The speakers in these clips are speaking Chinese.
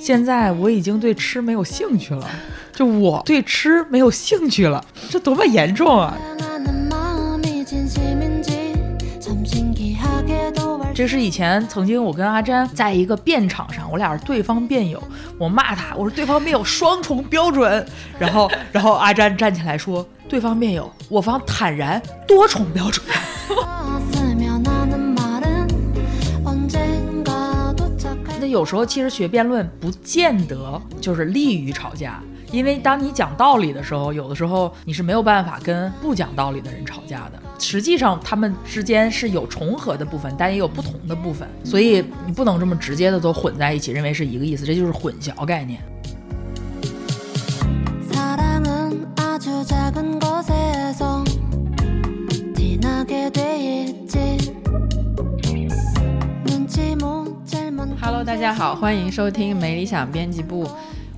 现在我已经对吃没有兴趣了，就我对吃没有兴趣了，这多么严重啊！这是以前曾经我跟阿詹在一个辩场上，我俩是对方辩友，我骂他，我说对方辩友双重标准，然后 然后阿詹站起来说对方辩友，我方坦然多重标准。那有时候其实学辩论不见得就是利于吵架，因为当你讲道理的时候，有的时候你是没有办法跟不讲道理的人吵架的。实际上他们之间是有重合的部分，但也有不同的部分，所以你不能这么直接的都混在一起，认为是一个意思，这就是混淆概念。Hello，大家好，欢迎收听没理想编辑部，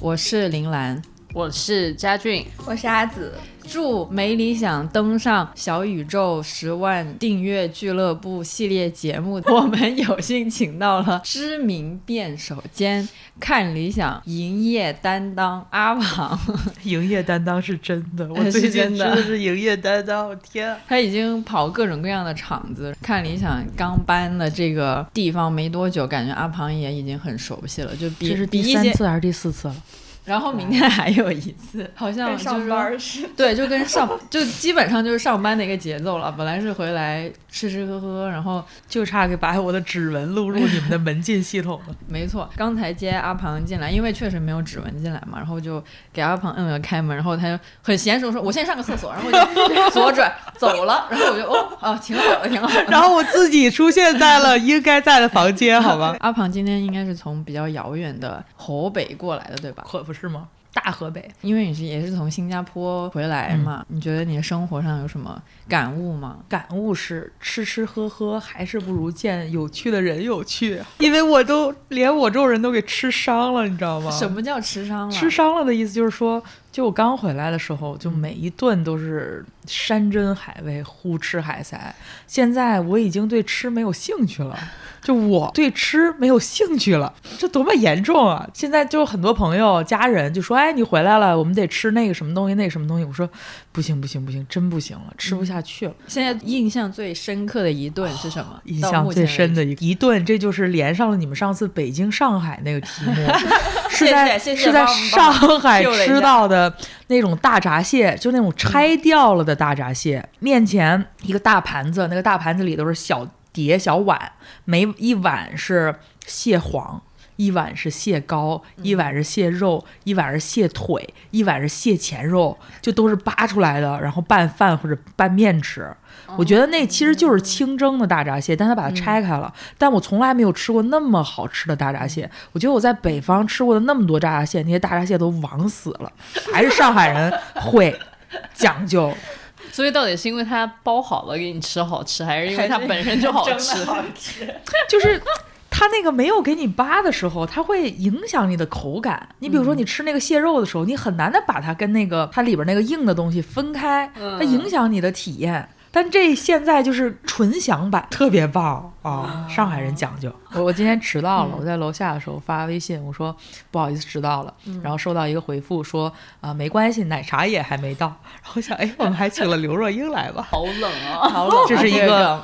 我是林兰，我是佳俊，我是阿紫。祝没理想登上小宇宙十万订阅俱乐部系列节目，我们有幸请到了知名辩手兼看理想营业担当阿庞。营业担当是真的，我最近真的是营业担当，天！他已经跑各种各样的场子，看理想刚搬的这个地方没多久，感觉阿庞也已经很熟悉了，就比这是第三次还是第四次了？然后明天还有一次，好像上班是，对，就跟上 就基本上就是上班的一个节奏了。本来是回来吃吃喝喝，然后就差给把我的指纹录入你们的门禁系统了。没错，刚才接阿庞进来，因为确实没有指纹进来嘛，然后就给阿庞摁了开门，然后他就很娴熟说：“我先上个厕所。”然后就左转走了，然后我就哦哦，挺好的，挺好的。然后我自己出现在了应该在的房间，好吧？阿庞今天应该是从比较遥远的河北过来的，对吧？可不是吗？大河北，因为你是也是从新加坡回来嘛，你觉得你的生活上有什么感悟吗？感悟是吃吃喝喝还是不如见有趣的人有趣，因为我都连我这种人都给吃伤了，你知道吗？什么叫吃伤了？吃伤了的意思就是说，就我刚回来的时候，就每一顿都是山珍海味，胡吃海塞。现在我已经对吃没有兴趣了。就我对吃没有兴趣了，这多么严重啊！现在就很多朋友、家人就说：“哎，你回来了，我们得吃那个什么东西，那个什么东西。”我说：“不行，不行，不行，真不行了，吃不下去了。”现在印象最深刻的一顿是什么？印象最深的一一顿，这就是连上了你们上次北京、上海那个题目，是在是在上海吃到的那种大闸蟹，就那种拆掉了的大闸蟹，面前一个大盘子，那个大盘子里都是小。碟小碗，每一碗是蟹黄，一碗是蟹膏，一碗是蟹肉，一碗是蟹腿，一碗是蟹钳肉，就都是扒出来的，然后拌饭或者拌面吃。我觉得那其实就是清蒸的大闸蟹，但它把它拆开了。但我从来没有吃过那么好吃的大闸蟹。我觉得我在北方吃过的那么多大闸蟹，那些大闸蟹都枉死了，还是上海人会讲究。所以到底是因为它包好了给你吃好吃，还是因为它本身就好吃？就是它那个没有给你扒的时候，它会影响你的口感。你比如说你吃那个蟹肉的时候，你很难的把它跟那个它里边那个硬的东西分开，它影响你的体验。但这现在就是纯享版，特别棒啊！上海人讲究。我我今天迟到了，我在楼下的时候发微信，我说不好意思迟到了，然后收到一个回复说啊没关系，奶茶也还没到。然后想哎，我们还请了刘若英来吧？好冷啊，好冷！这是一个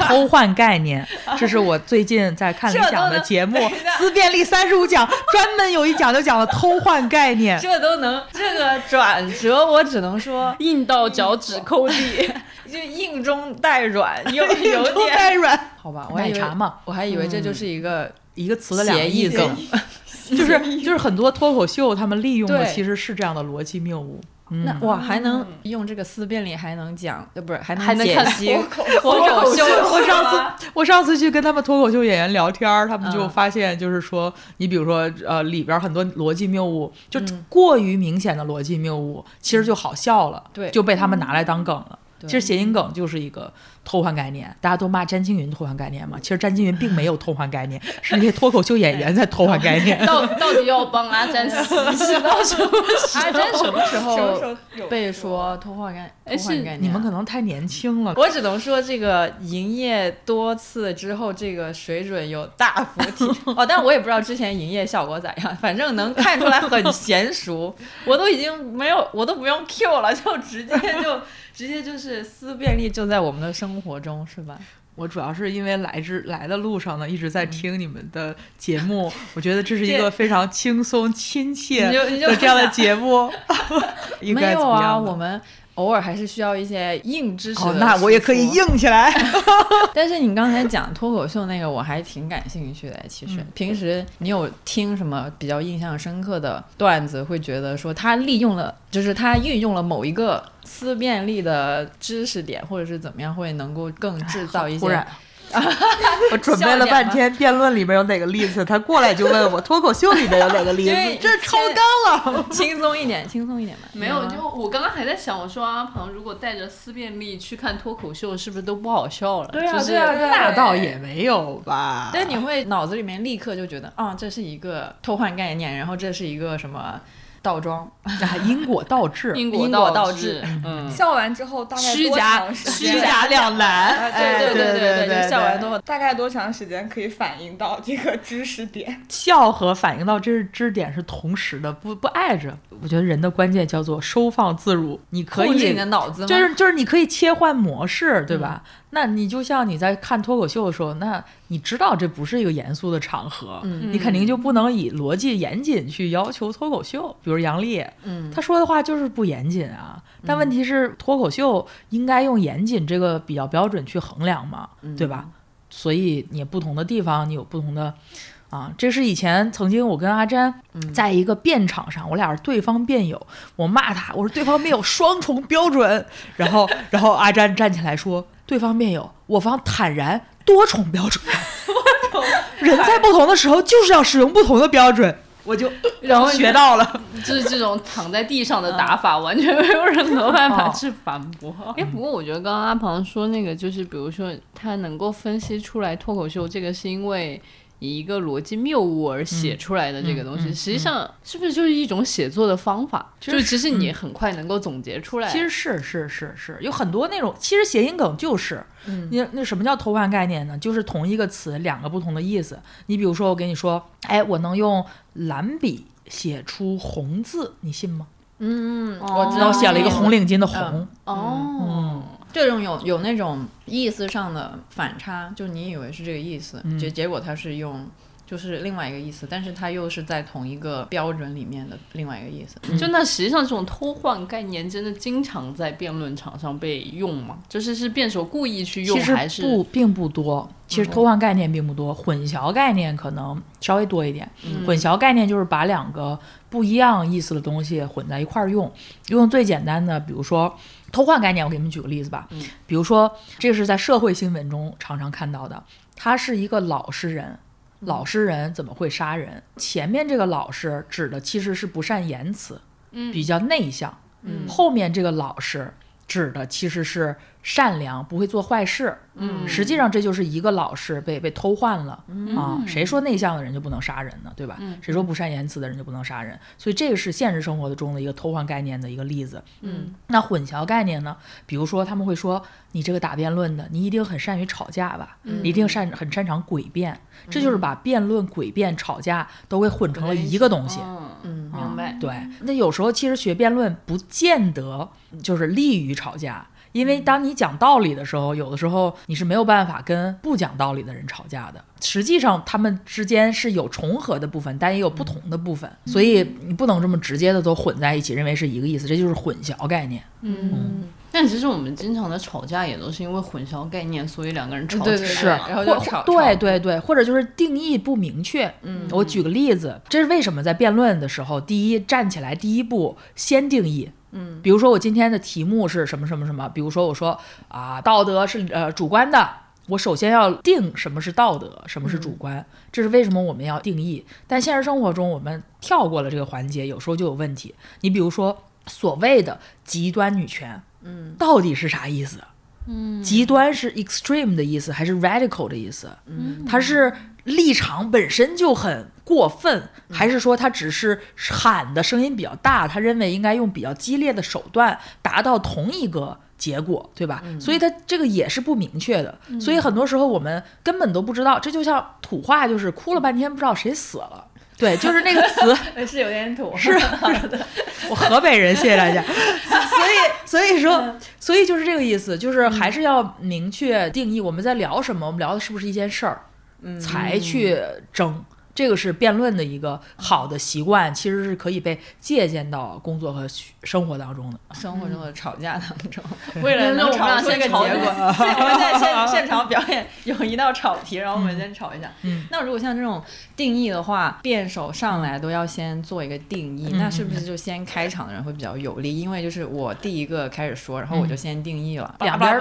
偷换概念，这是我最近在看理想的节目《思辨力三十五讲》，专门有一讲就讲了偷换概念。这都能这个转折，我只能说 硬到脚趾抠地。就硬中带软，有有点带软，好吧？奶茶嘛，我还以为这就是一个一个词的两个意思，就是就是很多脱口秀他们利用的其实是这样的逻辑谬误。那哇，还能用这个思辨力，还能讲，呃，不是，还能还能看脱口秀。我上次我上次去跟他们脱口秀演员聊天，他们就发现，就是说，你比如说，呃，里边很多逻辑谬误，就过于明显的逻辑谬误，其实就好笑了，对，就被他们拿来当梗了。其实谐音梗就是一个偷换概念，大家都骂詹青云偷换概念嘛。其实詹青云并没有偷换概念，是那些脱口秀演员在偷换概念。到到底要帮阿詹洗洗到什么？阿詹什么时候被说偷换概偷换概念？你们可能太年轻了。我只能说，这个营业多次之后，这个水准有大幅提升 哦。但我也不知道之前营业效果咋样，反正能看出来很娴熟。我都已经没有，我都不用 Q 了，就直接就。直接就是思便利就在我们的生活中，是吧？我主要是因为来之来的路上呢，一直在听你们的节目，我觉得这是一个非常轻松亲切的这样的节目。没有啊，我们。偶尔还是需要一些硬知识。哦，那我也可以硬起来。但是你刚才讲脱口秀那个，我还挺感兴趣的。其实平时你有听什么比较印象深刻的段子，会觉得说他利用了，就是他运用了某一个思辨力的知识点，或者是怎么样，会能够更制造一些。我准备了半天，辩论里面有哪个例子？他过来就问我脱口秀里面有哪个例子？这超纲了，轻松一点，轻松一点吧。没有，就我刚刚还在想，我说阿鹏如果带着思辨力去看脱口秀，是不是都不好笑了？对啊，对啊，那倒也没有吧。但你会脑子里面立刻就觉得，啊，这是一个偷换概念，然后这是一个什么？倒装，因果倒置，因果倒置。嗯，笑完之后大概虚假虚假两难。对对对对对，笑完之后大概多长时间可以反映到这个知识点？笑和反映到知知识点是同时的，不不挨着。我觉得人的关键叫做收放自如，你可以你的脑子，就是就是你可以切换模式，对吧？那你就像你在看脱口秀的时候，那你知道这不是一个严肃的场合，你肯定就不能以逻辑严谨去要求脱口秀。比如杨笠，嗯，他说的话就是不严谨啊。但问题是，脱口秀应该用严谨这个比较标准去衡量嘛，对吧？所以你不同的地方，你有不同的。啊，这是以前曾经我跟阿詹在一个辩场上，我俩是对方辩友，我骂他，我说对方辩友双重标准，然后然后阿詹站起来说，对方辩友，我方坦然多重标准，人在不同的时候就是要使用不同的标准，我就然后学到了，就是这种躺在地上的打法，完全没有任何办法去反驳。哎，不过我觉得刚刚阿鹏说那个，就是比如说他能够分析出来脱口秀这个是因为。以一个逻辑谬误而写出来的这个东西，实际上是不是就是一种写作的方法？就其实你很快能够总结出来。其实是是是是，有很多那种，其实谐音梗就是，你那什么叫偷换概念呢？就是同一个词两个不同的意思。你比如说，我跟你说，哎，我能用蓝笔写出红字，你信吗？嗯，我知道，写了一个红领巾的红。哦。这种有有那种意思上的反差，就你以为是这个意思，结结果他是用就是另外一个意思，但是它又是在同一个标准里面的另外一个意思。就那实际上这种偷换概念真的经常在辩论场上被用吗？就是是辩手故意去用，还是不并不多。其实偷换概念并不多，混淆概念可能稍微多一点。混淆概念就是把两个不一样意思的东西混在一块儿用。用最简单的，比如说。偷换概念，我给你们举个例子吧。嗯，比如说，这是在社会新闻中常常看到的。他是一个老实人，老实人怎么会杀人？前面这个老实指的其实是不善言辞，嗯，比较内向。嗯，后面这个老实指的其实是。善良不会做坏事，嗯，实际上这就是一个老实被被偷换了啊！谁说内向的人就不能杀人呢？对吧？谁说不善言辞的人就不能杀人？所以这个是现实生活中的一个偷换概念的一个例子。嗯，那混淆概念呢？比如说他们会说你这个打辩论的，你一定很善于吵架吧？一定擅很擅长诡辩，这就是把辩论、诡辩、吵架都给混成了一个东西。嗯，明白。对，那有时候其实学辩论不见得就是利于吵架。因为当你讲道理的时候，有的时候你是没有办法跟不讲道理的人吵架的。实际上，他们之间是有重合的部分，但也有不同的部分，所以你不能这么直接的都混在一起，认为是一个意思，这就是混淆概念。嗯，但其实我们经常的吵架也都是因为混淆概念，所以两个人吵是，然后就吵。对对对，或者就是定义不明确。嗯，我举个例子，这是为什么在辩论的时候，第一站起来第一步先定义。嗯，比如说我今天的题目是什么什么什么，比如说我说啊，道德是呃主观的，我首先要定什么是道德，什么是主观，这是为什么我们要定义。但现实生活中我们跳过了这个环节，有时候就有问题。你比如说所谓的极端女权，嗯，到底是啥意思？嗯，极端是 extreme 的意思，还是 radical 的意思？嗯，它是立场本身就很过分，还是说他只是喊的声音比较大？他认为应该用比较激烈的手段达到同一个结果，对吧？所以他这个也是不明确的。所以很多时候我们根本都不知道，这就像土话，就是哭了半天不知道谁死了。对，就是那个词 是有点土，是我河北人，谢谢大家。所以，所以说，所以就是这个意思，就是还是要明确定义我们在聊什么，我们聊的是不是一件事儿，才去争。这个是辩论的一个好的习惯，其实是可以被借鉴到工作和生活当中的。生活中的吵架当中，为了能吵出一个结果，我们在现现场表演有一道吵题，然后我们先吵一下。嗯，那如果像这种定义的话，辩手上来都要先做一个定义，那是不是就先开场的人会比较有利？因为就是我第一个开始说，然后我就先定义了。两边，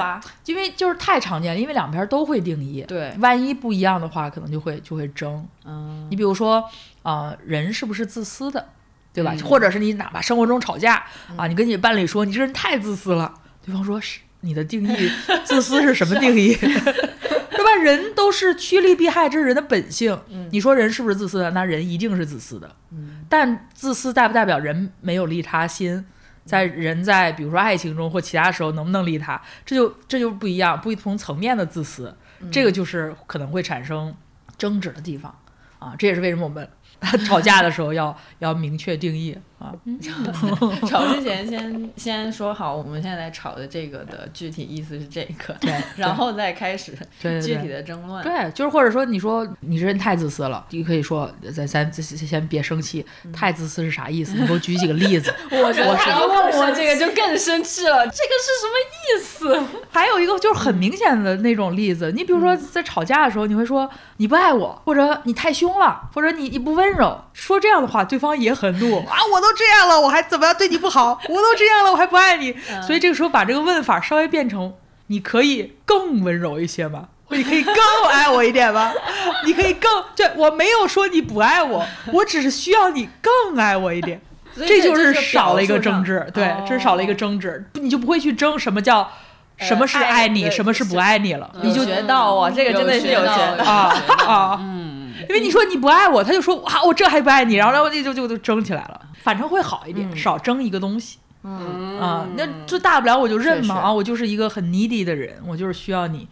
因为就是太常见了，因为两边都会定义。对，万一不一样的话，可能就会就会争。嗯，你比如说，啊，人是不是自私的，对吧？或者是你哪怕生活中吵架啊，你跟你伴侣说你这人太自私了，对方说是你的定义，自私是什么定义？对吧？人都是趋利避害，这是人的本性。你说人是不是自私的？那人一定是自私的。嗯，但自私代不代表人没有利他心？在人在比如说爱情中或其他时候能不能利他？这就这就不一样，不同层面的自私，这个就是可能会产生争执的地方。啊，这也是为什么我们 吵架的时候要要明确定义。啊，吵之前先先说好，我们现在吵的这个的具体意思是这个，对，然后再开始具体的争论。对，就是或者说你说你这人太自私了，你可以说咱咱先别生气，太自私是啥意思？你给我举几个例子。我觉得他问我这个就更生气了，这个是什么意思？还有一个就是很明显的那种例子，你比如说在吵架的时候，你会说你不爱我，或者你太凶了，或者你你不温柔，说这样的话，对方也很怒啊，我都。都这样了，我还怎么样对你不好？我都这样了，我还不爱你。所以这个时候把这个问法稍微变成：你可以更温柔一些吗？你可以更爱我一点吗？你可以更……对我没有说你不爱我，我只是需要你更爱我一点。这就是少了一个争执，对，这是少了一个争执，你就不会去争什么叫什么是爱你，什么是不爱你了。你就学到我这个真的是有学啊啊，嗯，因为你说你不爱我，他就说哇，我这还不爱你，然后然后就就就争起来了。反正会好一点，少争一个东西。嗯。啊，那就大不了我就认嘛啊，我就是一个很 needy 的人，我就是需要你，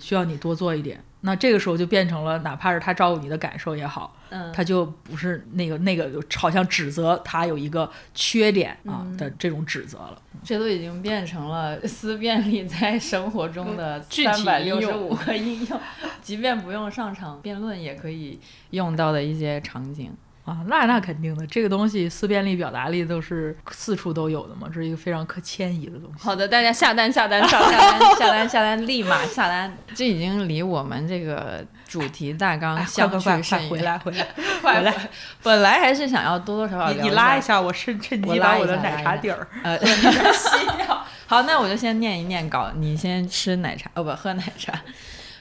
需要你多做一点。那这个时候就变成了，哪怕是他照顾你的感受也好，嗯，他就不是那个那个，好像指责他有一个缺点啊的这种指责了。这都已经变成了思辨力在生活中的 三百六十五个应用，即便不用上场辩论也可以用到的一些场景。啊，那那肯定的，这个东西思辨力、表达力都是四处都有的嘛，这是一个非常可迁移的东西。好的，大家下单下单下单下单下单，立马下单。这已经离我们这个主题大纲相去甚远。回来 回来回来，本来还是想要多多少少你拉一下我，趁趁机把我的奶茶底儿呃 吸掉。好，那我就先念一念稿，你先吃奶茶哦，不喝奶茶。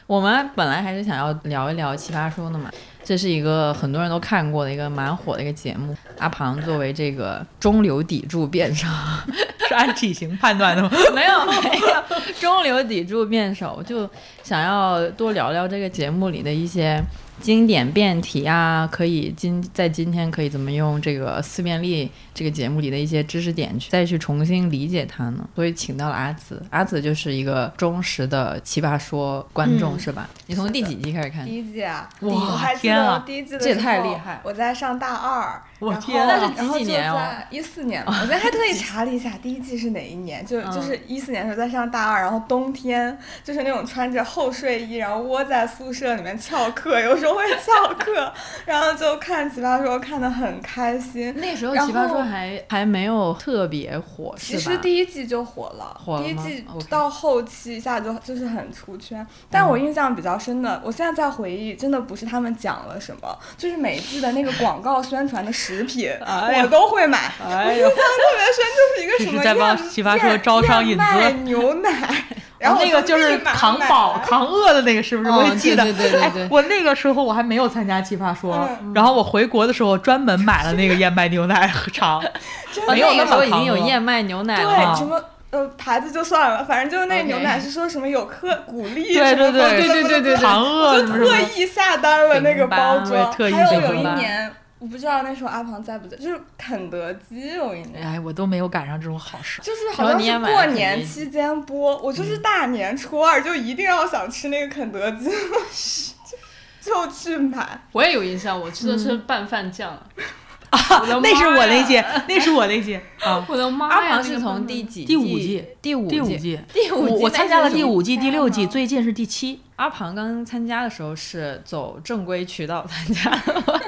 我们本来还是想要聊一聊奇葩说的嘛。这是一个很多人都看过的一个蛮火的一个节目。阿庞作为这个中流砥柱辩手，是按体型判断的吗？没有没有，中流砥柱辩手就想要多聊聊这个节目里的一些。经典辩题啊，可以今在今天可以怎么用这个思辨力这个节目里的一些知识点去再去重新理解它呢？所以请到了阿紫，阿紫就是一个忠实的奇葩说观众是吧？你从第几季开始看？第一季啊，哇天啊，第一季的这也太厉害！我在上大二，我天，那是几几年哦？一四年，我昨天还特意查了一下，第一季是哪一年？就就是一四年的时候在上大二，然后冬天就是那种穿着厚睡衣，然后窝在宿舍里面翘课，有时候。都会翘课，然后就看《奇葩说》，看得很开心。那时候《奇葩说》还还没有特别火，其实第一季就火了，第一季到后期一下就就是很出圈。但我印象比较深的，我现在在回忆，真的不是他们讲了什么，就是每一季的那个广告宣传的食品，我都会买。我印象特别深，就是一个什么燕燕麦牛奶。然后那个就是扛饱扛饿的那个，是不是？我记得，对对对对。我那个时候我还没有参加奇葩说，然后我回国的时候专门买了那个燕麦牛奶 尝。没有那时候已经有燕麦牛奶了。对，什么呃牌子就算了，反正就是那牛奶是说什么有克鼓励，对对对对对对对，扛饿，就特意下单了那个包装。还有有一年。我不知道那时候阿庞在不在，就是肯德基有一年，哎，我都没有赶上这种好事。就是好像是过年期间播，我就是大年初二就一定要想吃那个肯德基，就 就去买。我也有印象，我吃的是拌饭酱。啊，那是我那届，那是我那届 啊！我的妈呀！阿庞是从第几？第五季？第五季？第五季？我参加了第五季、第六季，最近是第七。阿庞刚参加的时候是走正规渠道参加的。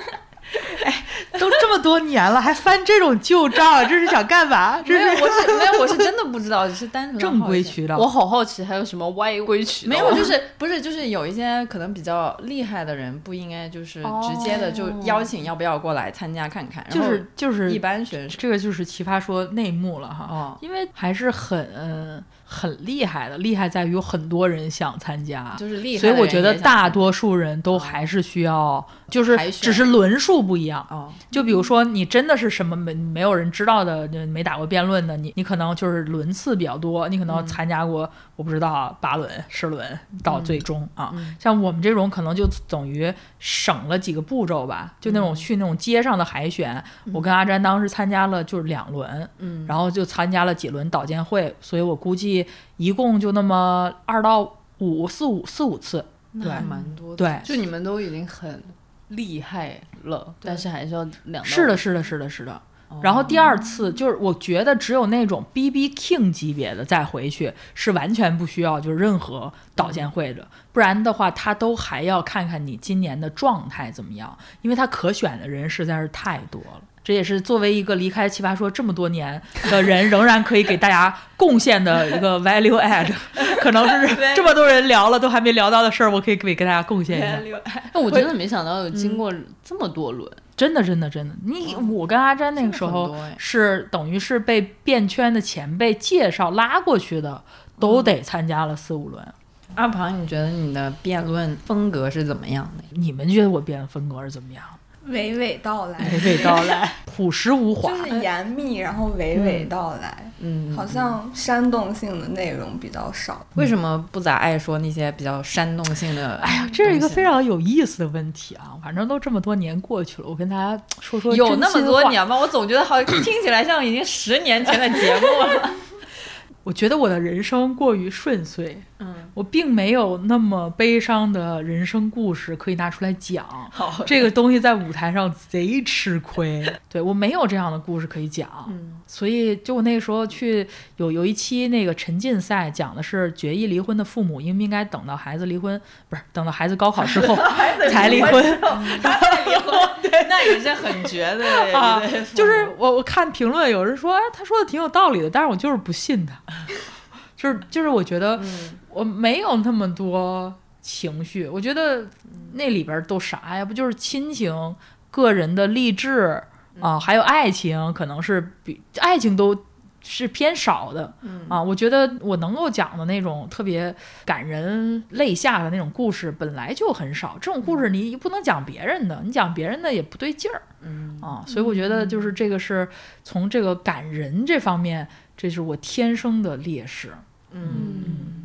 哎，都这么多年了，还翻这种旧账，这是想干嘛？没有，我是没有，我是真的不知道，只是单纯正规渠道。我好好奇，还有什么歪规渠道？没有，就是不是就是有一些可能比较厉害的人，不应该就是直接的就邀请要不要过来参加看看。就是就是一般选手，这个就是奇葩说内幕了哈。哦，因为还是很。很厉害的，厉害在于有很多人想参加，就是厉害。所以我觉得大多数人都还是需要，就是只是轮数不一样。哦，就比如说你真的是什么没没有人知道的，没打过辩论的，你你可能就是轮次比较多，你可能参加过。我不知道八轮十轮到最终啊，像我们这种可能就等于省了几个步骤吧，就那种去那种街上的海选，我跟阿詹当时参加了就是两轮，嗯，然后就参加了几轮导监会，所以我估计一共就那么二到五四五四五次，对，蛮多的，对，就你们都已经很厉害了，但是还是要两是的，是的，是的，是的。然后第二次就是，我觉得只有那种 B B King 级别的再回去是完全不需要就是任何导监会的，不然的话他都还要看看你今年的状态怎么样，因为他可选的人实在是太多了。这也是作为一个离开奇葩说这么多年的人，仍然可以给大家贡献的一个 value add，可能是这么多人聊了都还没聊到的事儿，我可以给给大家贡献一下。那我真的没想到有经过这么多轮。真的，真的，真的，你我跟阿詹那个时候是等于是被变圈的前辈介绍拉过去的，都得参加了四五轮。阿庞，你觉得你的辩论风格是怎么样的？你们觉得我辩论风格是怎么样？娓娓道来，娓娓道来，朴实无华，就是严密，然后娓娓道来。嗯，好像煽动性的内容比较少。为什么不咋爱说那些比较煽动性的？哎呀，这是一个非常有意思的问题啊！反正都这么多年过去了，我跟大家说说。有那么多年吗？我总觉得好 听起来像已经十年前的节目了。我觉得我的人生过于顺遂，嗯，我并没有那么悲伤的人生故事可以拿出来讲。好，这个东西在舞台上贼吃亏。对我没有这样的故事可以讲，嗯，所以就我那个时候去有有一期那个沉浸赛，讲的是决议离婚的父母应不应该等到孩子离婚，不是等到孩子高考之后 才离婚，才离婚，对，那也是很绝的 啊。就是我我看评论有人说，哎，他说的挺有道理的，但是我就是不信他。就是就是，我觉得我没有那么多情绪。我觉得那里边都啥呀？不就是亲情、个人的励志啊，还有爱情，可能是比爱情都是偏少的啊。我觉得我能够讲的那种特别感人泪下的那种故事，本来就很少。这种故事你不能讲别人的，你讲别人的也不对劲儿。嗯啊，所以我觉得就是这个是从这个感人这方面。这是我天生的劣势。嗯嗯，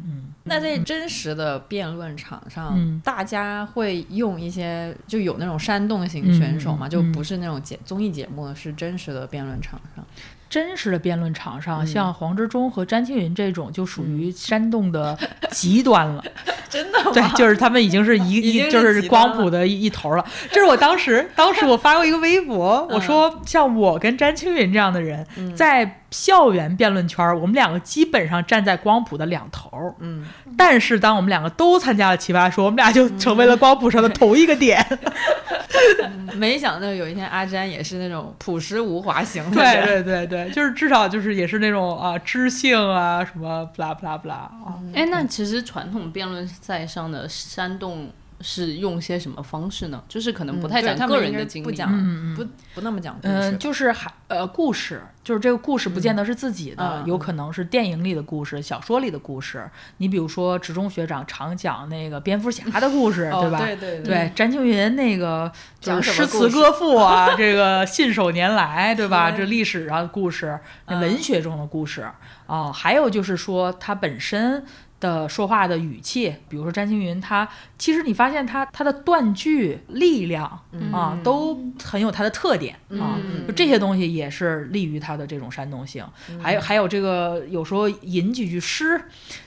那在真实的辩论场上，大家会用一些就有那种煽动型选手嘛？就不是那种节综艺节目，是真实的辩论场上。真实的辩论场上，像黄志忠和詹青云这种，就属于煽动的极端了。真的吗？对，就是他们已经是一 一就是光谱的一一头了。这是我当时，当时我发过一个微博，我说像我跟詹青云这样的人，在校园辩论圈，我们两个基本上站在光谱的两头。嗯。但是当我们两个都参加了奇葩说，我们俩就成为了光谱上的同一个点。没想到有一天阿詹也是那种朴实无华型的。对对对对，就是至少就是也是那种啊知性啊什么不啦不啦不啦啊。哎，那其实传统辩论赛上的煽动是用些什么方式呢？就是可能不太讲个人的经历，不讲，不不那么讲故事。嗯，就是还呃故事，就是这个故事不见得是自己的，有可能是电影里的故事、小说里的故事。你比如说，职中学长常讲那个蝙蝠侠的故事，对吧？对对对。詹青云那个就是诗词歌赋啊，这个信手拈来，对吧？这历史上的故事，文学中的故事啊，还有就是说他本身。的说话的语气，比如说詹青云，他其实你发现他他的断句力量啊，都很有他的特点啊，就这些东西也是利于他的这种煽动性。还有还有这个有时候吟几句诗，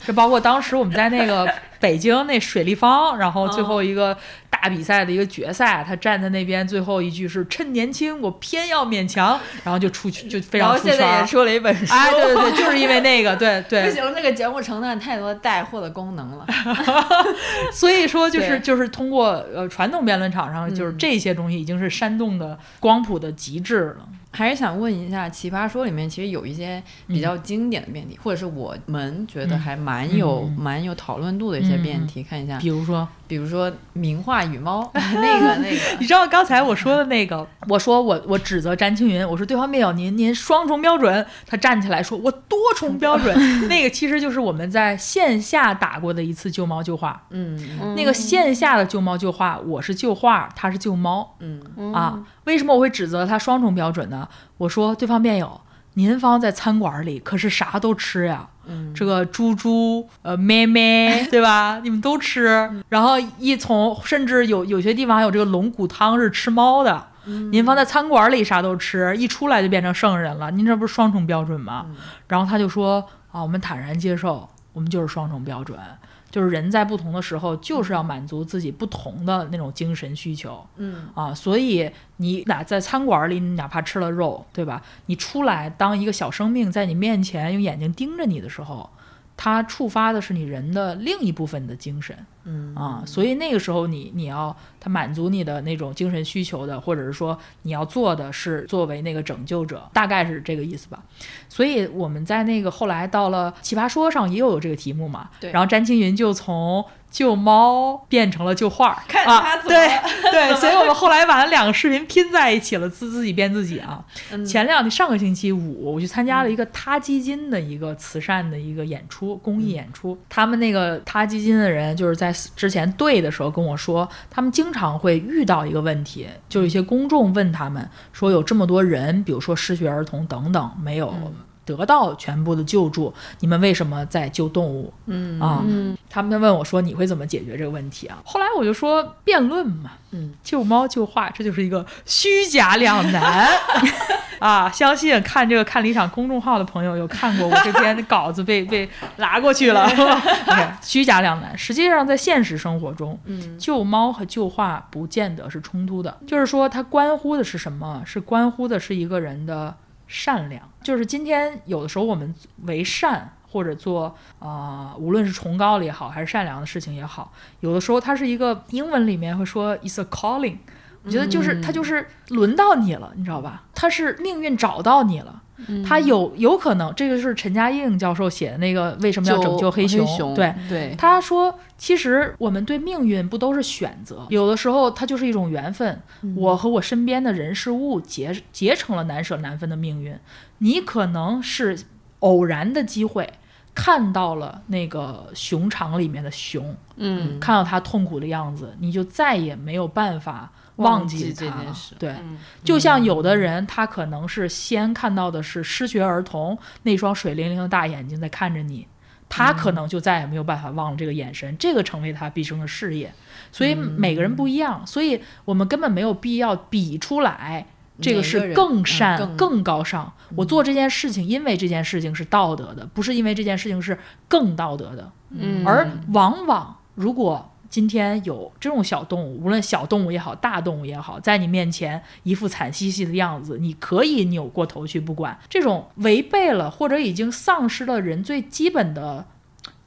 就包括当时我们在那个北京那水立方，然后最后一个。大比赛的一个决赛，他站在那边，最后一句是“趁年轻，我偏要勉强”，然后就出去，就非常出圈。然后现在也出了一本书，哎，对对对，就是因为那个，对对。不行，这个节目承担太多带货的功能了。所以说，就是就是通过呃传统辩论场上，就是这些东西已经是煽动的光谱的极致了。还是想问一下，《奇葩说》里面其实有一些比较经典的辩题，或者是我们觉得还蛮有蛮有讨论度的一些辩题，看一下。比如说，比如说名画与猫 那个那个，你知道刚才我说的那个，我说我我指责詹青云，我说对方辩友您您双重标准，他站起来说我多重标准，那个其实就是我们在线下打过的一次救猫救画。嗯，那个线下的救猫救画，我是救画，他是救猫。嗯啊。为什么我会指责他双重标准呢？我说对方辩友，您方在餐馆里可是啥都吃呀，这个猪猪呃咩咩 对吧？你们都吃，然后一从甚至有有些地方还有这个龙骨汤是吃猫的，您放在餐馆里啥都吃，一出来就变成圣人了，您这不是双重标准吗？然后他就说啊，我们坦然接受，我们就是双重标准。就是人在不同的时候，就是要满足自己不同的那种精神需求，嗯啊，所以你哪在餐馆里，你哪怕吃了肉，对吧？你出来当一个小生命在你面前用眼睛盯着你的时候。它触发的是你人的另一部分的精神，嗯啊，所以那个时候你你要他满足你的那种精神需求的，或者是说你要做的是作为那个拯救者，大概是这个意思吧。所以我们在那个后来到了奇葩说上也有这个题目嘛，对，然后詹青云就从。救猫变成了救画，看他怎么对 对，所以我们后来把两个视频拼在一起了，自自己编自己啊。前两天上个星期五，我去参加了一个他基金的一个慈善的一个演出，公益演出。他们那个他基金的人就是在之前对的时候跟我说，他们经常会遇到一个问题，就一些公众问他们说，有这么多人，比如说失学儿童等等，没有。得到全部的救助，你们为什么在救动物？嗯啊，他们问我说：“你会怎么解决这个问题啊？”后来我就说：“辩论嘛，嗯，救猫救画，这就是一个虚假两难 啊！相信看这个看理想公众号的朋友有看过我这篇稿子被 被拉过去了，虚假两难。实际上在现实生活中，嗯，救猫和救画不见得是冲突的，就是说它关乎的是什么？是关乎的是一个人的。善良就是今天有的时候我们为善或者做啊，无论是崇高了也好，还是善良的事情也好，有的时候它是一个英文里面会说 "is a calling"，我觉得就是它就是轮到你了，你知道吧？它是命运找到你了。他有有可能，这个是陈嘉映教授写的那个为什么要拯救黑熊？对对，他说，其实我们对命运不都是选择，有的时候它就是一种缘分。我和我身边的人事物结结成了难舍难分的命运。你可能是偶然的机会看到了那个熊场里面的熊，嗯，看到它痛苦的样子，你就再也没有办法。忘记这件事，对，就像有的人，他可能是先看到的是失学儿童那双水灵灵的大眼睛在看着你，他可能就再也没有办法忘了这个眼神，这个成为他毕生的事业。所以每个人不一样，所以我们根本没有必要比出来，这个是更善、更高尚。我做这件事情，因为这件事情是道德的，不是因为这件事情是更道德的。嗯，而往往如果。今天有这种小动物，无论小动物也好，大动物也好，在你面前一副惨兮兮的样子，你可以扭过头去不管。这种违背了或者已经丧失了人最基本的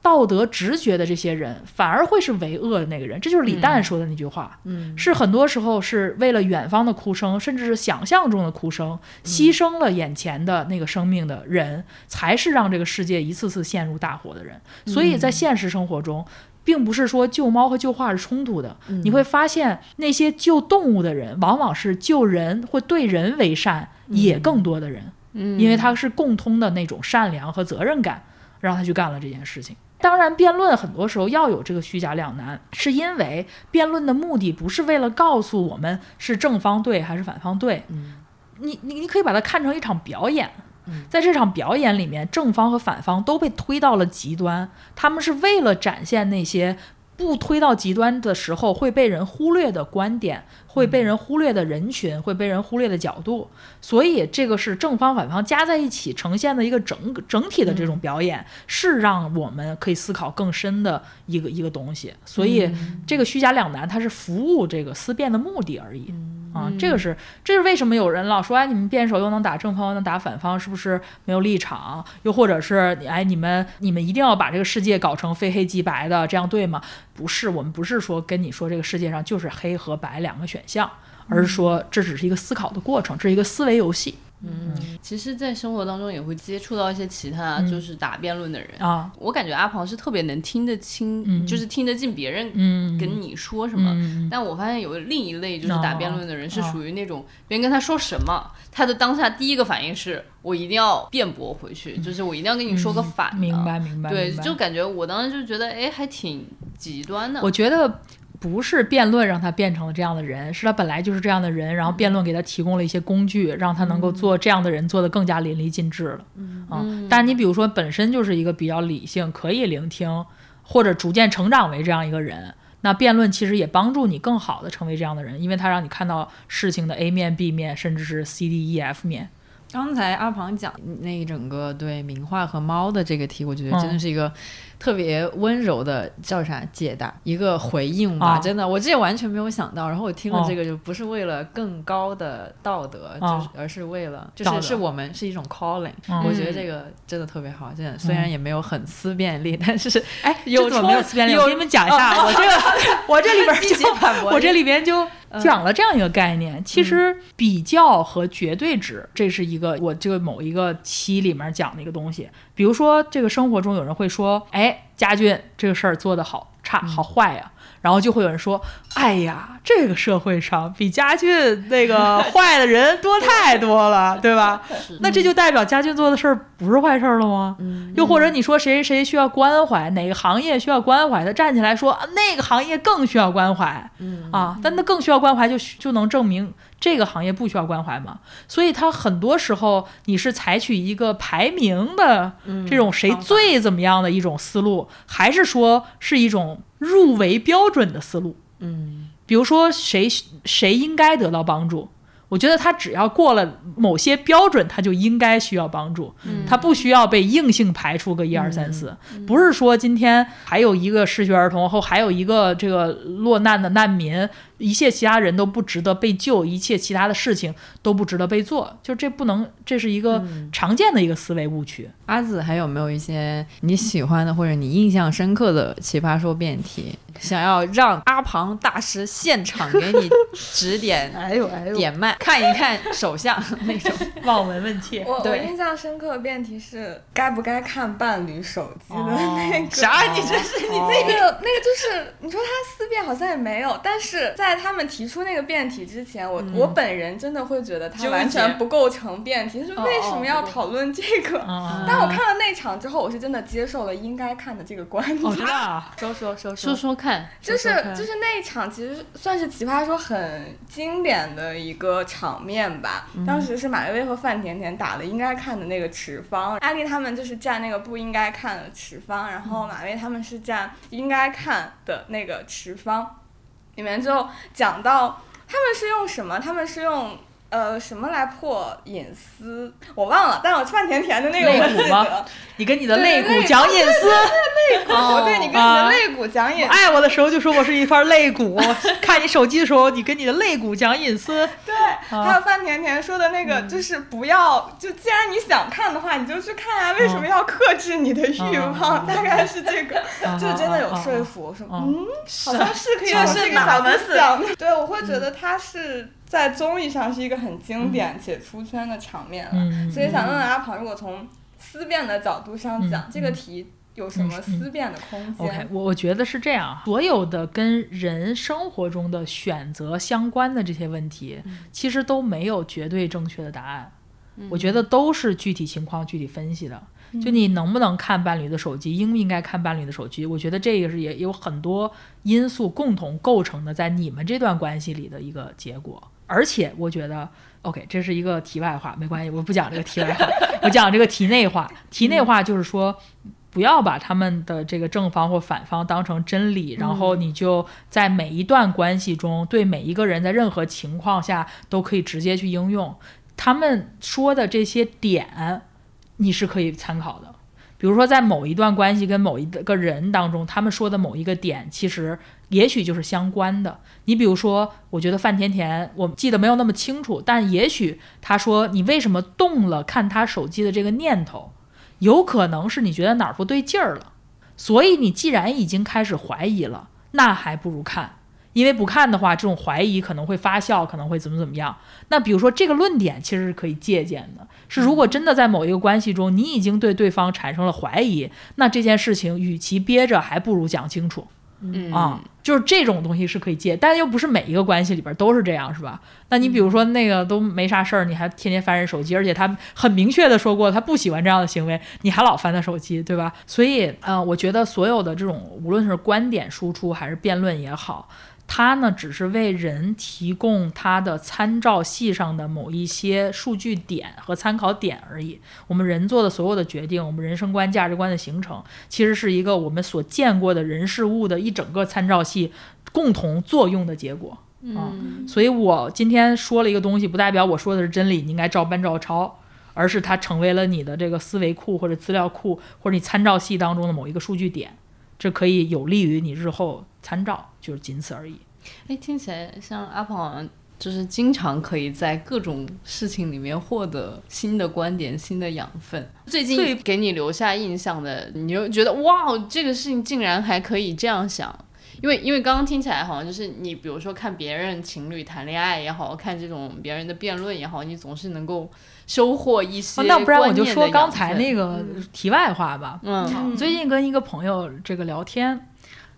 道德直觉的这些人，反而会是为恶的那个人。这就是李诞说的那句话，嗯，是很多时候是为了远方的哭声，甚至是想象中的哭声，牺牲了眼前的那个生命的人，才是让这个世界一次次陷入大火的人。所以在现实生活中。并不是说救猫和救画是冲突的，你会发现那些救动物的人，往往是救人或对人为善也更多的人，因为他是共通的那种善良和责任感，让他去干了这件事情。当然，辩论很多时候要有这个虚假两难，是因为辩论的目的不是为了告诉我们是正方对还是反方对，你你你可以把它看成一场表演。在这场表演里面，正方和反方都被推到了极端。他们是为了展现那些不推到极端的时候会被人忽略的观点，会被人忽略的人群，会被人忽略的角度。所以，这个是正方反方加在一起呈现的一个整整体的这种表演，是让我们可以思考更深的一个一个东西。所以，这个虚假两难，它是服务这个思辨的目的而已。啊，这个是，这是为什么有人老说，哎，你们辩手又能打正方，又能打反方，是不是没有立场？又或者是，哎，你们你们一定要把这个世界搞成非黑即白的，这样对吗？不是，我们不是说跟你说这个世界上就是黑和白两个选项，而是说这只是一个思考的过程，这是一个思维游戏。嗯，其实，在生活当中也会接触到一些其他就是打辩论的人啊。我感觉阿庞是特别能听得清，就是听得进别人跟你说什么。但我发现有另一类就是打辩论的人，是属于那种别人跟他说什么，他的当下第一个反应是我一定要辩驳回去，就是我一定要跟你说个反的。明白，明白。对，就感觉我当时就觉得，哎，还挺极端的。我觉得。不是辩论让他变成了这样的人，是他本来就是这样的人，然后辩论给他提供了一些工具，让他能够做这样的人，做得更加淋漓尽致了。嗯，但你比如说本身就是一个比较理性，可以聆听，或者逐渐成长为这样一个人，那辩论其实也帮助你更好的成为这样的人，因为他让你看到事情的 A 面、B 面，甚至是 C、D、E、F 面。刚才阿庞讲那一整个对名画和猫的这个题，我觉得真的是一个。特别温柔的叫啥解答一个回应吧，真的，我这完全没有想到。然后我听了这个，就不是为了更高的道德，就是而是为了，就是是我们是一种 calling。我觉得这个真的特别好，真的虽然也没有很思辨力，但是哎，有怎么没有思辨力？我给你们讲一下，我这个 我这里边 就我这里边就讲了这样一个概念。其实比较和绝对值，这是一个我这个某一个期里面讲的一个东西。比如说，这个生活中有人会说：“哎，家俊这个事儿做得好差好坏呀。”然后就会有人说：“哎呀，这个社会上比家俊那个坏的人多太多了，对吧？那这就代表家俊做的事儿不是坏事儿了吗？又或者你说谁谁需要关怀，哪个行业需要关怀，他站起来说那个行业更需要关怀，啊，但那更需要关怀，就就能证明。”这个行业不需要关怀吗？所以它很多时候你是采取一个排名的这种谁最怎么样的一种思路，还是说是一种入围标准的思路？嗯，比如说谁谁应该得到帮助？我觉得他只要过了某些标准，他就应该需要帮助，他不需要被硬性排除个一二三四。不是说今天还有一个失学儿童，后还有一个这个落难的难民。一切其他人都不值得被救，一切其他的事情都不值得被做，就这不能，这是一个常见的一个思维误区。阿紫还有没有一些你喜欢的或者你印象深刻的奇葩说辩题，想要让阿庞大师现场给你指点？哎呦哎呦，点麦看一看手相那种 望闻问切。我我印象深刻的辩题是该不该看伴侣手机的那个啥？你这是你那个那个就是你说他思辨好像也没有，但是在。在他们提出那个辩题之前，我我本人真的会觉得他完全不构成辩题，就是为什么要讨论这个？但我看了那场之后，我是真的接受了应该看的这个观点。说说说说说看，就是就是那一场其实算是奇葩说很经典的一个场面吧。当时是马薇薇和范甜甜打了应该看的那个持方，阿丽他们就是站那个不应该看的持方，然后马薇他们是站应该看的那个持方。里面就讲到他们是用什么？他们是用呃什么来破隐私？我忘了，但我范甜甜的那个我记得。你跟你的肋骨讲隐私，肋骨，对你跟你的肋骨讲隐私，爱我的时候就说我是一块肋骨，看你手机的时候你跟你的肋骨讲隐私。对，还有范甜甜说的那个，就是不要，就既然你想看的话，你就去看啊，为什么要克制你的欲望？大概是这个，就真的有说服。我说，嗯，好像是可以这是哪么想的？对，我会觉得他是。在综艺上是一个很经典且出圈的场面了，所以想问问阿鹏，如果从思辨的角度上讲，这个题有什么思辨的空间？OK，我我觉得是这样，所有的跟人生活中的选择相关的这些问题，其实都没有绝对正确的答案，我觉得都是具体情况具体分析的。就你能不能看伴侣的手机，应不应该看伴侣的手机？我觉得这个是也有很多因素共同构成的，在你们这段关系里的一个结果。而且我觉得，OK，这是一个题外话，没关系，我不讲这个题外话，我讲这个题内话。题内话就是说，不要把他们的这个正方或反方当成真理，然后你就在每一段关系中，对每一个人在任何情况下都可以直接去应用他们说的这些点，你是可以参考的。比如说，在某一段关系跟某一个人当中，他们说的某一个点，其实也许就是相关的。你比如说，我觉得范甜甜，我记得没有那么清楚，但也许他说你为什么动了看他手机的这个念头，有可能是你觉得哪儿不对劲儿了，所以你既然已经开始怀疑了，那还不如看。因为不看的话，这种怀疑可能会发酵，可能会怎么怎么样。那比如说这个论点其实是可以借鉴的，是如果真的在某一个关系中，你已经对对方产生了怀疑，那这件事情与其憋着，还不如讲清楚。嗯啊，就是这种东西是可以借，但又不是每一个关系里边都是这样，是吧？那你比如说那个都没啥事儿，你还天天翻人手机，而且他很明确的说过他不喜欢这样的行为，你还老翻他手机，对吧？所以，嗯，我觉得所有的这种无论是观点输出还是辩论也好。它呢，只是为人提供它的参照系上的某一些数据点和参考点而已。我们人做的所有的决定，我们人生观、价值观的形成，其实是一个我们所见过的人事物的一整个参照系共同作用的结果啊。所以我今天说了一个东西，不代表我说的是真理，你应该照搬照抄，而是它成为了你的这个思维库或者资料库或者你参照系当中的某一个数据点。这可以有利于你日后参照，就是仅此而已。哎，听起来像阿鹏好像就是经常可以在各种事情里面获得新的观点、新的养分。最近给你留下印象的，你就觉得哇，这个事情竟然还可以这样想。因为因为刚刚听起来好像就是你，比如说看别人情侣谈恋爱也好看这种别人的辩论也好，你总是能够。收获一些，那不然我就说刚才那个题外话吧。嗯，最近跟一个朋友这个聊天，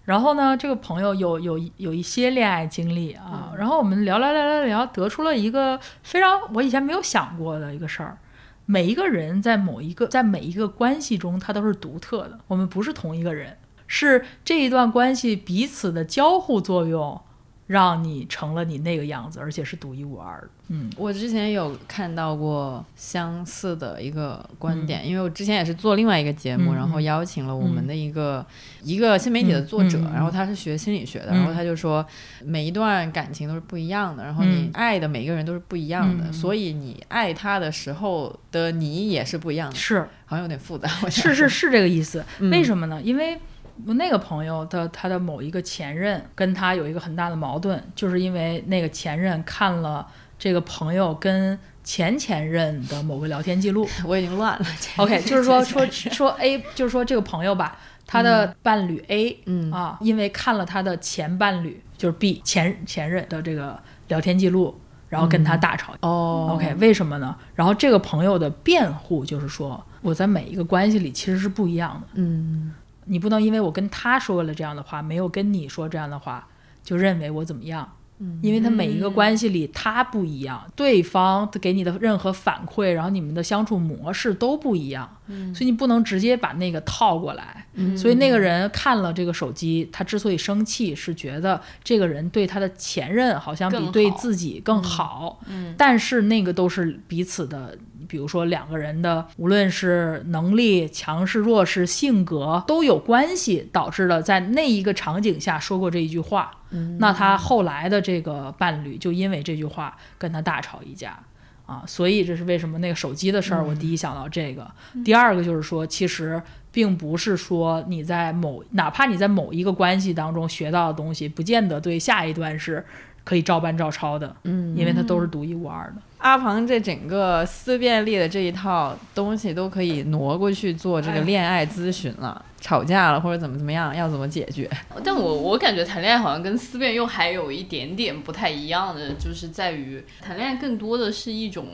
然后呢，这个朋友有有有一些恋爱经历啊，然后我们聊聊聊聊聊，得出了一个非常我以前没有想过的一个事儿：每一个人在某一个在每一个关系中，他都是独特的，我们不是同一个人，是这一段关系彼此的交互作用。让你成了你那个样子，而且是独一无二的。嗯，我之前有看到过相似的一个观点，因为我之前也是做另外一个节目，然后邀请了我们的一个一个新媒体的作者，然后他是学心理学的，然后他就说每一段感情都是不一样的，然后你爱的每一个人都是不一样的，所以你爱他的时候的你也是不一样的。是，好像有点复杂。是是是这个意思。为什么呢？因为。我那个朋友的他的某一个前任跟他有一个很大的矛盾，就是因为那个前任看了这个朋友跟前前任的某个聊天记录，我已经乱了。OK，就是说说说 A，就是说这个朋友吧，他的伴侣 A，嗯啊，因为看了他的前伴侣就是 B 前前任的这个聊天记录，然后跟他大吵。哦，OK，为什么呢？然后这个朋友的辩护就是说，我在每一个关系里其实是不一样的。嗯。你不能因为我跟他说了这样的话，没有跟你说这样的话，就认为我怎么样？嗯，因为他每一个关系里他不一样，对方给你的任何反馈，然后你们的相处模式都不一样，嗯，所以你不能直接把那个套过来。嗯，所以那个人看了这个手机，他之所以生气，是觉得这个人对他的前任好像比对自己更好。嗯，但是那个都是彼此的。比如说两个人的，无论是能力强势、弱势、性格都有关系，导致了在那一个场景下说过这一句话。那他后来的这个伴侣就因为这句话跟他大吵一架啊，所以这是为什么那个手机的事儿，我第一想到这个。第二个就是说，其实并不是说你在某哪怕你在某一个关系当中学到的东西，不见得对下一段是可以照搬照抄的，嗯，因为它都是独一无二的。阿鹏这整个思辨力的这一套东西都可以挪过去做这个恋爱咨询了，吵架了或者怎么怎么样，要怎么解决？但我我感觉谈恋爱好像跟思辨又还有一点点不太一样的，就是在于谈恋爱更多的是一种。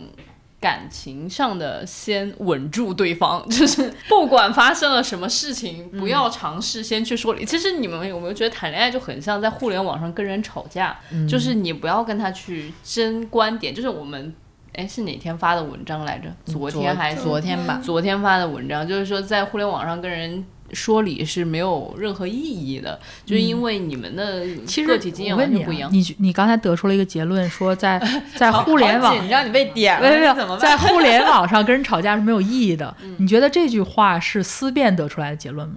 感情上的先稳住对方，就是不管发生了什么事情，不要尝试先去说理。其实你们有没有觉得谈恋爱就很像在互联网上跟人吵架？就是你不要跟他去争观点。就是我们，哎，是哪天发的文章来着？昨天还是昨天吧？昨天发的文章，就是说在互联网上跟人。说理是没有任何意义的，就是因为你们的个体经验完全不一样。你你刚才得出了一个结论，说在 在互联网，你让你被点了，没有在互联网上跟人吵架是没有意义的？你觉得这句话是思辨得出来的结论吗？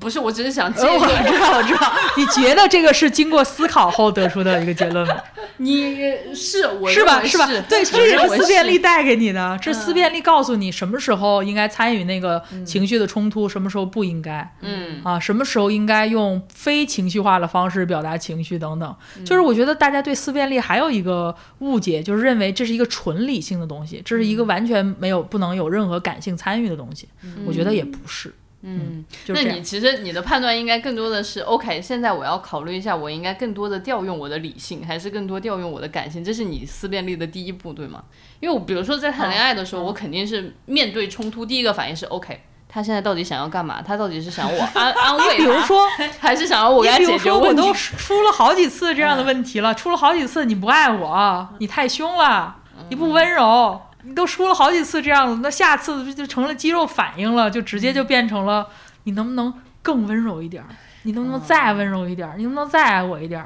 不是，我只是想接。我知道，我知道。你觉得这个是经过思考后得出的一个结论吗？你是我是吧？是吧？对，这是思辨力带给你的，这思辨力告诉你什么时候应该参与那个情绪的冲突，什么时候不应该。嗯啊，什么时候应该用非情绪化的方式表达情绪等等。就是我觉得大家对思辨力还有一个误解，就是认为这是一个纯理性的东西，这是一个完全没有不能有任何感性参与的东西。我觉得也不是。嗯，那你其实你的判断应该更多的是，OK，现在我要考虑一下，我应该更多的调用我的理性，还是更多调用我的感性？这是你思辨力的第一步，对吗？因为我比如说在谈恋爱的时候，我肯定是面对冲突，第一个反应是 OK，他现在到底想要干嘛？他到底是想我安 安慰他，比如说，还是想要我给他解决问题？我都出了好几次这样的问题了，出了好几次，你不爱我，你太凶了，你不温柔。你都说了好几次这样了，那下次就成了肌肉反应了，就直接就变成了你能不能更温柔一点？你能不能再温柔一点？你能不能再爱我一点？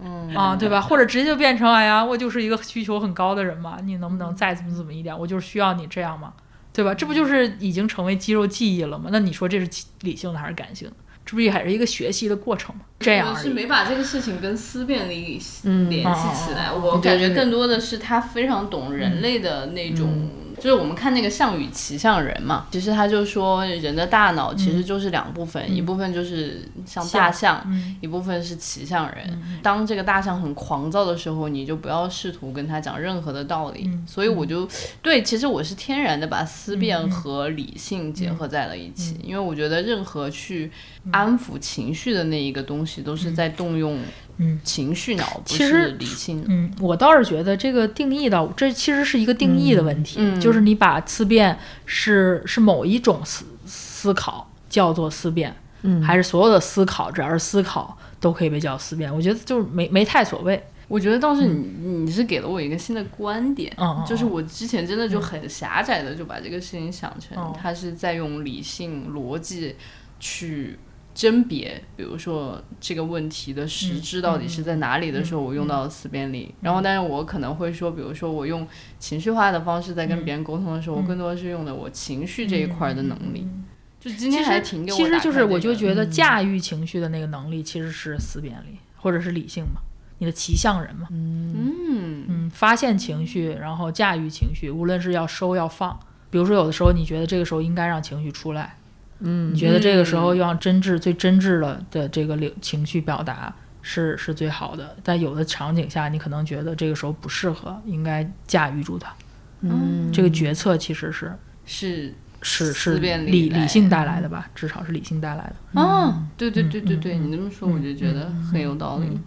嗯啊，对吧？或者直接就变成哎呀，我就是一个需求很高的人嘛，你能不能再怎么怎么一点？我就是需要你这样嘛，对吧？这不就是已经成为肌肉记忆了吗？那你说这是理性的还是感性的？这不也还是一个学习的过程吗？这样是没把这个事情跟思辨力联系起来。我感觉更多的是他非常懂人类的那种。就是我们看那个项羽骑象人嘛，其实他就说人的大脑其实就是两部分，一部分就是像大象，一部分是骑象人。当这个大象很狂躁的时候，你就不要试图跟他讲任何的道理。所以我就对，其实我是天然的把思辨和理性结合在了一起，因为我觉得任何去安抚情绪的那一个东西，都是在动用。嗯，情绪脑不是理性。嗯，我倒是觉得这个定义的，这其实是一个定义的问题。就是你把思辨是是某一种思思考叫做思辨，嗯，还是所有的思考只要是思考都可以被叫思辨？我觉得就是没没太所谓。我觉得倒是你你是给了我一个新的观点，嗯就是我之前真的就很狭窄的就把这个事情想成他是在用理性逻辑去。甄别，比如说这个问题的实质到底是在哪里的时候，我用到了思辨力。然后，但是我可能会说，比如说我用情绪化的方式在跟别人沟通的时候，我更多的是用的我情绪这一块的能力。就今天还挺给我其实就是我就觉得驾驭情绪的那个能力其实是思辨力，或者是理性嘛，你的骑象人嘛。嗯嗯，发现情绪，然后驾驭情绪，无论是要收要放。比如说有的时候你觉得这个时候应该让情绪出来。嗯，你觉得这个时候用真挚、最真挚了的这个情绪表达是是最好的，但有的场景下，你可能觉得这个时候不适合，应该驾驭住它。嗯，这个决策其实是是是是理理性带来的吧？至少是理性带来的。哦，对对对对对，你这么说我就觉得很有道理。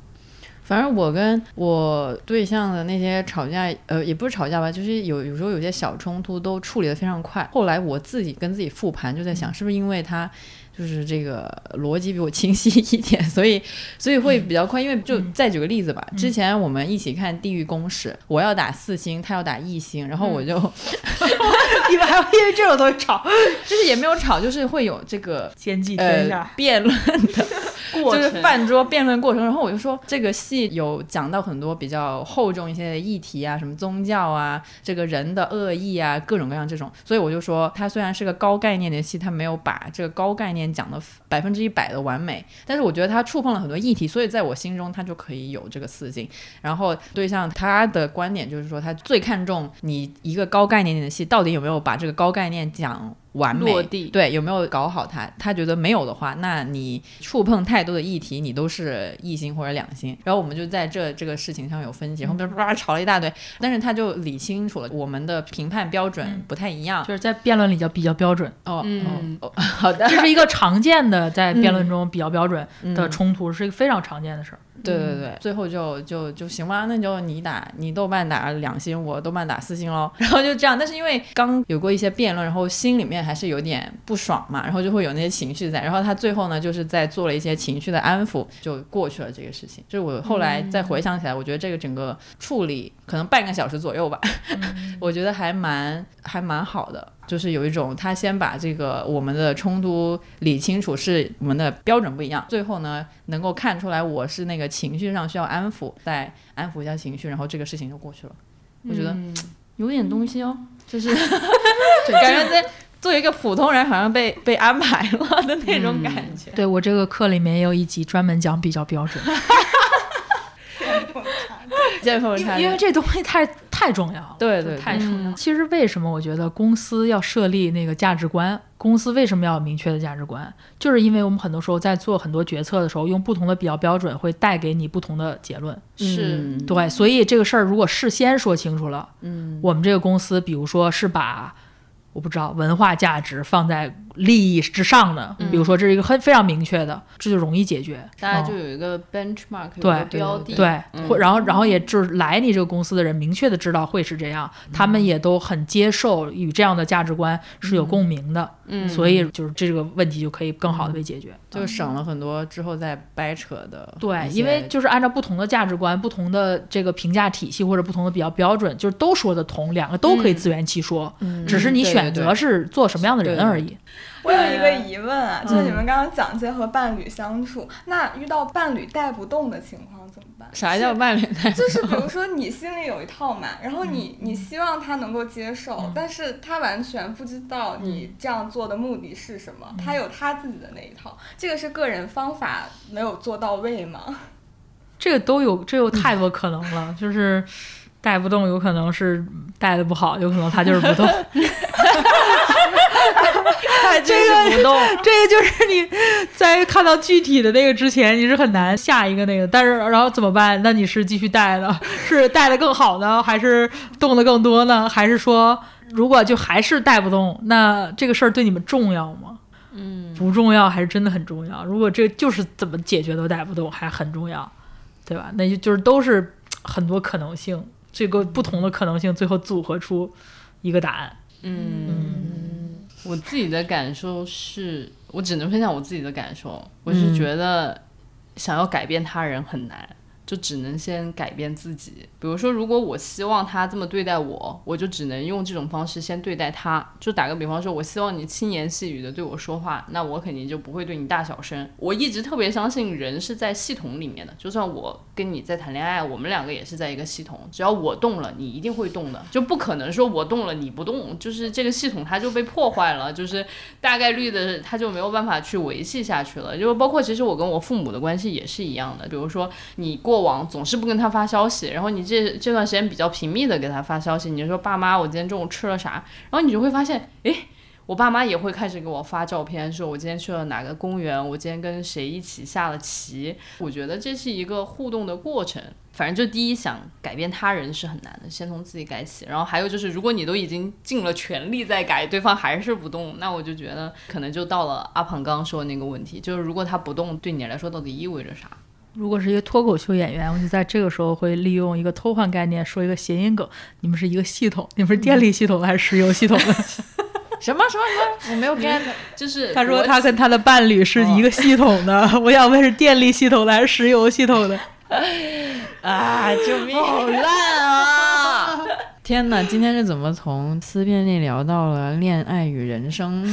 反正我跟我对象的那些吵架，呃，也不是吵架吧，就是有有时候有些小冲突都处理的非常快。后来我自己跟自己复盘，就在想，是不是因为他就是这个逻辑比我清晰一点，所以所以会比较快。因为就再举个例子吧，之前我们一起看《地狱公使》，我要打四星，他要打一星，然后我就 你们还会因为这种东西吵？就是也没有吵，就是会有这个奸计天下辩论的。就是饭桌辩论过程，然后我就说这个戏有讲到很多比较厚重一些的议题啊，什么宗教啊，这个人的恶意啊，各种各样这种，所以我就说它虽然是个高概念的戏，它没有把这个高概念讲的百分之一百的完美，但是我觉得它触碰了很多议题，所以在我心中它就可以有这个四星。然后对象他的观点就是说，他最看重你一个高概念的戏到底有没有把这个高概念讲。完美落地，对，有没有搞好它？他觉得没有的话，那你触碰太多的议题，你都是一星或者两星。然后我们就在这这个事情上有分歧，然后叭叭吵了一大堆，但是他就理清楚了，我们的评判标准不太一样，就是在辩论里叫比较标准。哦，嗯，好的，这是一个常见的在辩论中比较标准的冲突，是一个非常常见的事儿。对对对，最后就就就行吧，那就你打你豆瓣打两星，我豆瓣打四星喽，然后就这样。但是因为刚有过一些辩论，然后心里面还是有点不爽嘛，然后就会有那些情绪在。然后他最后呢，就是在做了一些情绪的安抚，就过去了这个事情。就是我后来再回想起来，我觉得这个整个处理可能半个小时左右吧，我觉得还蛮还蛮好的。就是有一种，他先把这个我们的冲突理清楚，是我们的标准不一样。最后呢，能够看出来我是那个情绪上需要安抚，再安抚一下情绪，然后这个事情就过去了。我觉得有点东西哦，就是 感觉在作为一个普通人，好像被被安排了的那种感觉。对我这个课里面也有一集专门讲比较标准。见缝插针，因为这东西太太重要了，对对，太重要。其实为什么我觉得公司要设立那个价值观？公司为什么要有明确的价值观？就是因为我们很多时候在做很多决策的时候，用不同的比较标准会带给你不同的结论。是对，所以这个事儿如果事先说清楚了，嗯，我们这个公司，比如说是把我不知道文化价值放在。利益之上的，比如说这是一个很非常明确的，这就容易解决。大家就有一个 benchmark，对标的，对，或然后然后也就是来你这个公司的人明确的知道会是这样，他们也都很接受与这样的价值观是有共鸣的，嗯，所以就是这个问题就可以更好的被解决，就省了很多之后再掰扯的。对，因为就是按照不同的价值观、不同的这个评价体系或者不同的比较标准，就是都说得通，两个都可以自圆其说，只是你选择是做什么样的人而已。我有一个疑问啊，就是你们刚刚讲些和伴侣相处，那遇到伴侣带不动的情况怎么办？啥叫伴侣带？就是比如说你心里有一套嘛，然后你你希望他能够接受，但是他完全不知道你这样做的目的是什么，他有他自己的那一套，这个是个人方法没有做到位吗？这个都有，这有太多可能了，就是带不动，有可能是带的不好，有可能他就是不动。这个不动，这个就是你在看到具体的那个之前，你是很难下一个那个。但是，然后怎么办？那你是继续带呢？是带的更好呢，还是动的更多呢？还是说，如果就还是带不动，那这个事儿对你们重要吗？嗯，不重要，还是真的很重要？如果这就是怎么解决都带不动，还很重要，对吧？那就就是都是很多可能性，这个不同的可能性最后组合出一个答案。嗯，我自己的感受是，我只能分享我自己的感受。我是觉得，想要改变他人很难。就只能先改变自己。比如说，如果我希望他这么对待我，我就只能用这种方式先对待他。就打个比方说，我希望你轻言细语的对我说话，那我肯定就不会对你大小声。我一直特别相信人是在系统里面的，就算我跟你在谈恋爱，我们两个也是在一个系统。只要我动了，你一定会动的，就不可能说我动了你不动，就是这个系统它就被破坏了，就是大概率的它就没有办法去维系下去了。就包括其实我跟我父母的关系也是一样的，比如说你过。往总是不跟他发消息，然后你这这段时间比较频密的给他发消息，你就说爸妈，我今天中午吃了啥？然后你就会发现，诶，我爸妈也会开始给我发照片，说我今天去了哪个公园，我今天跟谁一起下了棋。我觉得这是一个互动的过程。反正就第一想改变他人是很难的，先从自己改起。然后还有就是，如果你都已经尽了全力在改，对方还是不动，那我就觉得可能就到了阿鹏刚刚说的那个问题，就是如果他不动，对你来说到底意味着啥？如果是一个脱口秀演员，我就在这个时候会利用一个偷换概念，说一个谐音梗：你们是一个系统，你们是电力系统还是石油系统的？什么什么什么？我没有 get，就是他说他跟他的伴侣是一个系统的，我想问是电力系统的还是石油系统的？啊！救命！好烂啊！天哪，今天是怎么从思辨力聊到了恋爱与人生？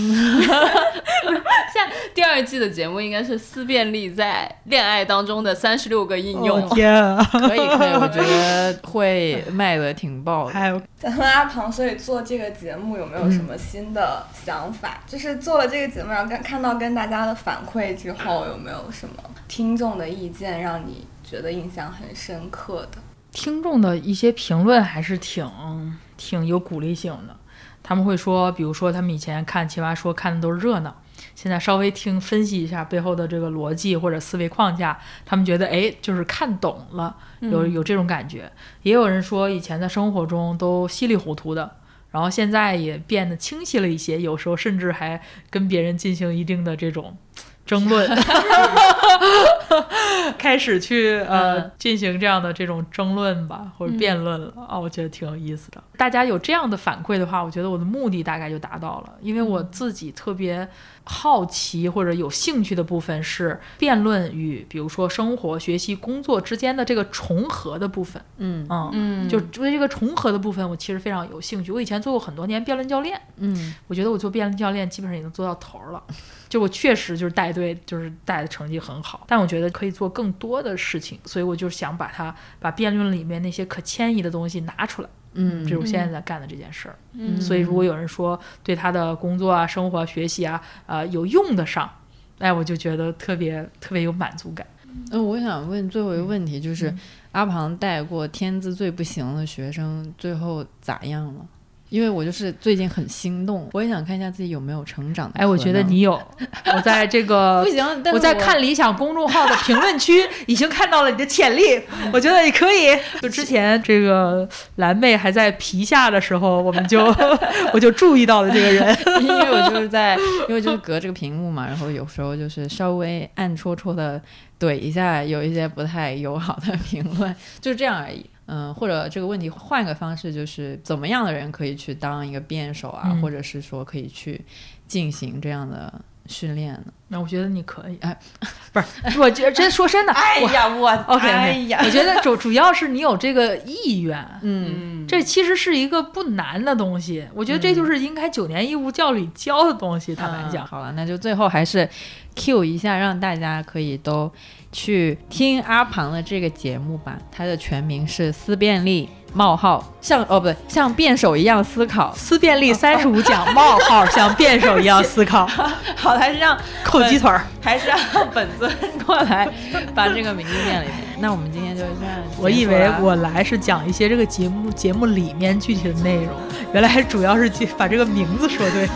像 第二季的节目应该是思辨力在恋爱当中的三十六个应用。天啊，可以可以，我觉得会卖的挺爆。还有咱们阿庞，所以做这个节目有没有什么新的想法？就是做了这个节目，然后跟看到跟大家的反馈之后，有没有什么听众的意见让你觉得印象很深刻的？听众的一些评论还是挺挺有鼓励性的。他们会说，比如说他们以前看奇葩说看的都是热闹，现在稍微听分析一下背后的这个逻辑或者思维框架，他们觉得哎，就是看懂了，有有这种感觉。也有人说以前在生活中都稀里糊涂的，然后现在也变得清晰了一些，有时候甚至还跟别人进行一定的这种。争论 开始去呃进行这样的这种争论吧，或者辩论了啊，我觉得挺有意思的。大家有这样的反馈的话，我觉得我的目的大概就达到了，因为我自己特别好奇或者有兴趣的部分是辩论与比如说生活、学习、工作之间的这个重合的部分。嗯嗯，就对这个重合的部分，我其实非常有兴趣。我以前做过很多年辩论教练，嗯，我觉得我做辩论教练基本上已经做到头了。就我确实就是带队，就是带的成绩很好，但我觉得可以做更多的事情，所以我就想把它把辩论里面那些可迁移的东西拿出来，嗯，这是我现在在干的这件事儿。嗯，所以如果有人说对他的工作啊、生活、学习啊，呃，有用得上，哎，我就觉得特别特别有满足感。那，我想问最后一个问题，就是阿庞带过天资最不行的学生，最后咋样了？因为我就是最近很心动，我也想看一下自己有没有成长的。哎，我觉得你有，我在这个不行，我在看理想公众号的评论区 已经看到了你的潜力，我觉得你可以。就之前这个蓝妹还在皮下的时候，我们就我就注意到了这个人，因为我就是在，因为就是隔这个屏幕嘛，然后有时候就是稍微暗戳戳的怼一下，有一些不太友好的评论，就是这样而已。嗯，或者这个问题换个方式，就是怎么样的人可以去当一个辩手啊，或者是说可以去进行这样的训练呢？那我觉得你可以，哎，不是，我觉得真说真的，哎呀，我，OK，哎呀，我觉得主主要是你有这个意愿，嗯，这其实是一个不难的东西，我觉得这就是应该九年义务教里教的东西。坦白讲，好了，那就最后还是 Q 一下，让大家可以都。去听阿庞的这个节目吧，它的全名是思辨力冒号像哦不对，像辩手一样思考，思辨力三十五 讲冒号像辩手一样思考。好，还是让 扣鸡腿儿，还是让本尊过来把这个名字念了一遍。那我们今天就这样。我以为我来是讲一些这个节目节目里面具体的内容，原来主要是把这个名字说对。